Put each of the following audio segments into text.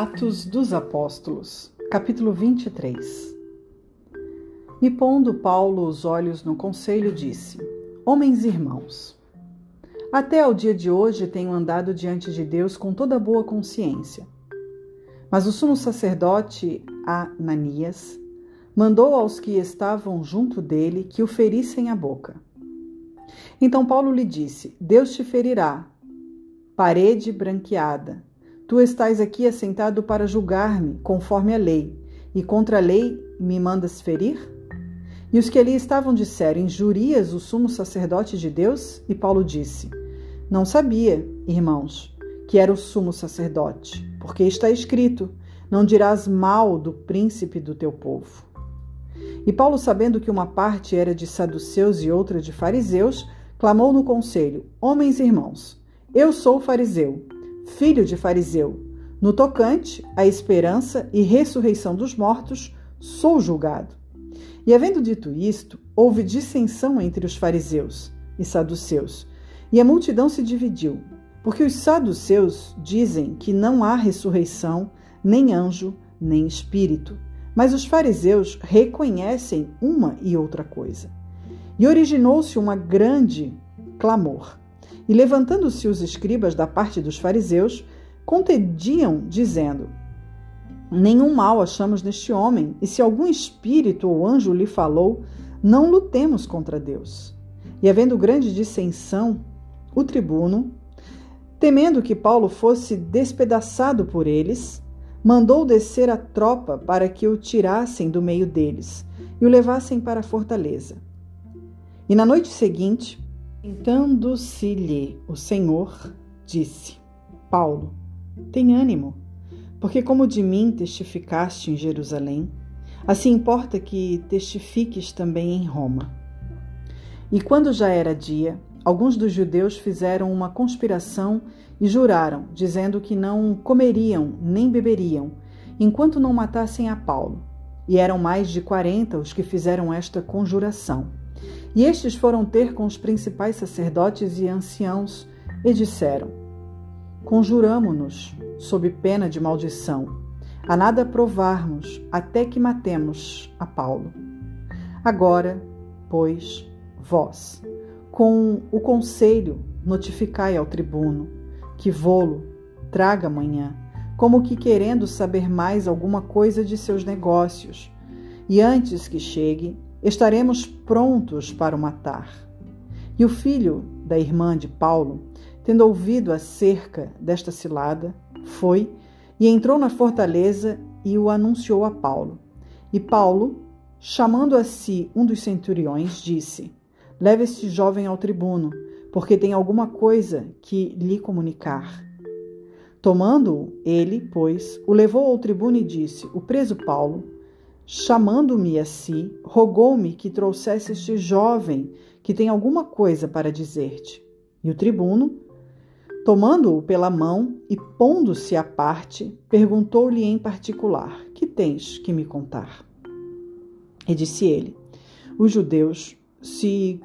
Atos dos Apóstolos, capítulo 23 E pondo Paulo os olhos no conselho, disse: Homens e irmãos, até ao dia de hoje tenho andado diante de Deus com toda boa consciência. Mas o sumo sacerdote Ananias mandou aos que estavam junto dele que o ferissem a boca. Então Paulo lhe disse: Deus te ferirá, parede branqueada. Tu estás aqui assentado para julgar-me conforme a lei, e contra a lei me mandas ferir? E os que ali estavam disseram: Injurias o sumo sacerdote de Deus? E Paulo disse: Não sabia, irmãos, que era o sumo sacerdote, porque está escrito: Não dirás mal do príncipe do teu povo. E Paulo, sabendo que uma parte era de saduceus e outra de fariseus, clamou no conselho: Homens e irmãos, eu sou fariseu, filho de fariseu. No tocante à esperança e ressurreição dos mortos, sou julgado. E havendo dito isto, houve dissensão entre os fariseus e saduceus, e a multidão se dividiu, porque os saduceus dizem que não há ressurreição, nem anjo, nem espírito, mas os fariseus reconhecem uma e outra coisa. E originou-se uma grande clamor. E levantando-se os escribas da parte dos fariseus, contendiam, dizendo: Nenhum mal achamos neste homem, e se algum espírito ou anjo lhe falou, não lutemos contra Deus. E havendo grande dissensão, o tribuno, temendo que Paulo fosse despedaçado por eles, mandou descer a tropa para que o tirassem do meio deles e o levassem para a fortaleza. E na noite seguinte, tentando-se-lhe o Senhor, disse: Paulo, tem ânimo porque, como de mim testificaste em Jerusalém, assim importa que testifiques também em Roma. E quando já era dia, alguns dos judeus fizeram uma conspiração e juraram, dizendo que não comeriam nem beberiam, enquanto não matassem a Paulo. E eram mais de quarenta os que fizeram esta conjuração. E estes foram ter com os principais sacerdotes e anciãos e disseram: Conjuramo-nos sob pena de maldição, a nada provarmos até que matemos a Paulo. Agora, pois, vós, com o conselho, notificai ao tribuno que vô-lo traga amanhã, como que querendo saber mais alguma coisa de seus negócios, e antes que chegue, estaremos prontos para o matar. E o filho da irmã de Paulo, tendo ouvido acerca desta cilada, foi e entrou na fortaleza e o anunciou a Paulo. E Paulo, chamando a si um dos centuriões, disse: Leve este jovem ao tribuno, porque tem alguma coisa que lhe comunicar. Tomando-o, ele, pois, o levou ao tribuno e disse: O preso Paulo, chamando-me a si, rogou-me que trouxesse este jovem que tem alguma coisa para dizer-te. E o tribuno, Tomando-o pela mão e pondo-se à parte, perguntou-lhe em particular: Que tens que me contar? E disse ele: Os judeus se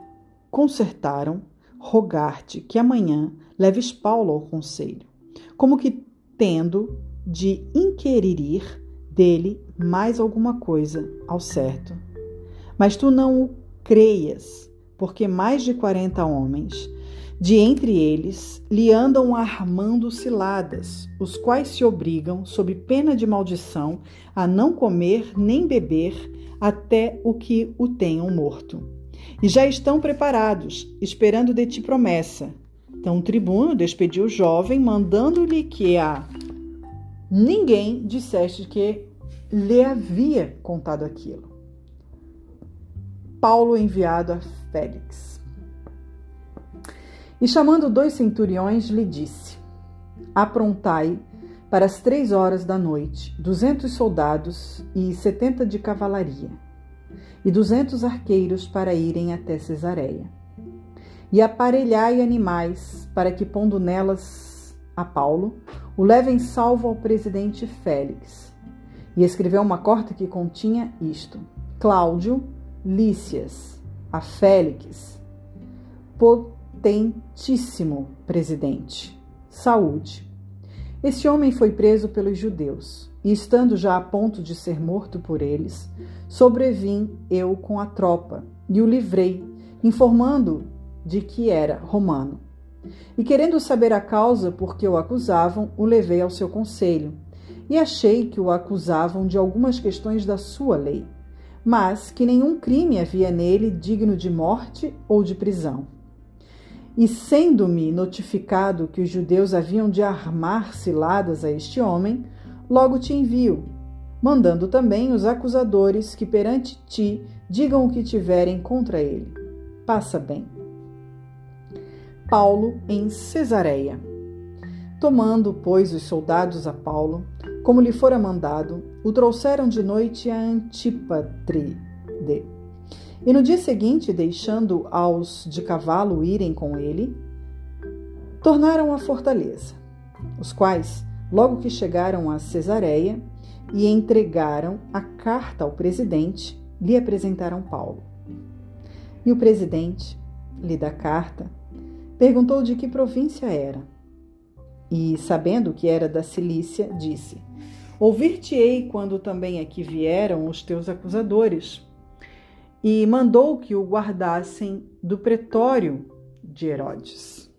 consertaram rogar-te que amanhã leves Paulo ao conselho, como que tendo de inquirir dele mais alguma coisa ao certo. Mas tu não o creias, porque mais de quarenta homens de entre eles lhe andam armando ciladas, os quais se obrigam, sob pena de maldição, a não comer nem beber até o que o tenham morto. E já estão preparados, esperando de ti promessa. Então o tribuno despediu o jovem, mandando-lhe que a ninguém disseste que lhe havia contado aquilo. Paulo enviado a Félix. E chamando dois centuriões, lhe disse: Aprontai para as três horas da noite duzentos soldados e setenta de cavalaria, e duzentos arqueiros para irem até Cesareia. E aparelhai animais para que, pondo nelas a Paulo, o levem salvo ao presidente Félix. E escreveu uma carta que continha isto: Cláudio Lícias, a Félix, potentíssimo presidente. Saúde. Esse homem foi preso pelos judeus, e estando já a ponto de ser morto por eles, sobrevim eu com a tropa e o livrei, informando de que era romano. E querendo saber a causa por que o acusavam, o levei ao seu conselho, e achei que o acusavam de algumas questões da sua lei, mas que nenhum crime havia nele digno de morte ou de prisão. E sendo-me notificado que os judeus haviam de armar ciladas a este homem, logo te envio, mandando também os acusadores que perante ti digam o que tiverem contra ele. Passa bem. Paulo em Cesareia. Tomando, pois, os soldados a Paulo, como lhe fora mandado, o trouxeram de noite a Antípatre e no dia seguinte, deixando aos de cavalo irem com ele, tornaram à fortaleza, os quais, logo que chegaram a Cesareia e entregaram a carta ao presidente, lhe apresentaram Paulo. E o presidente, lhe da carta, perguntou de que província era. E, sabendo que era da Cilícia, disse: Ouvir-te-ei quando também aqui vieram os teus acusadores e mandou que o guardassem do pretório de Herodes.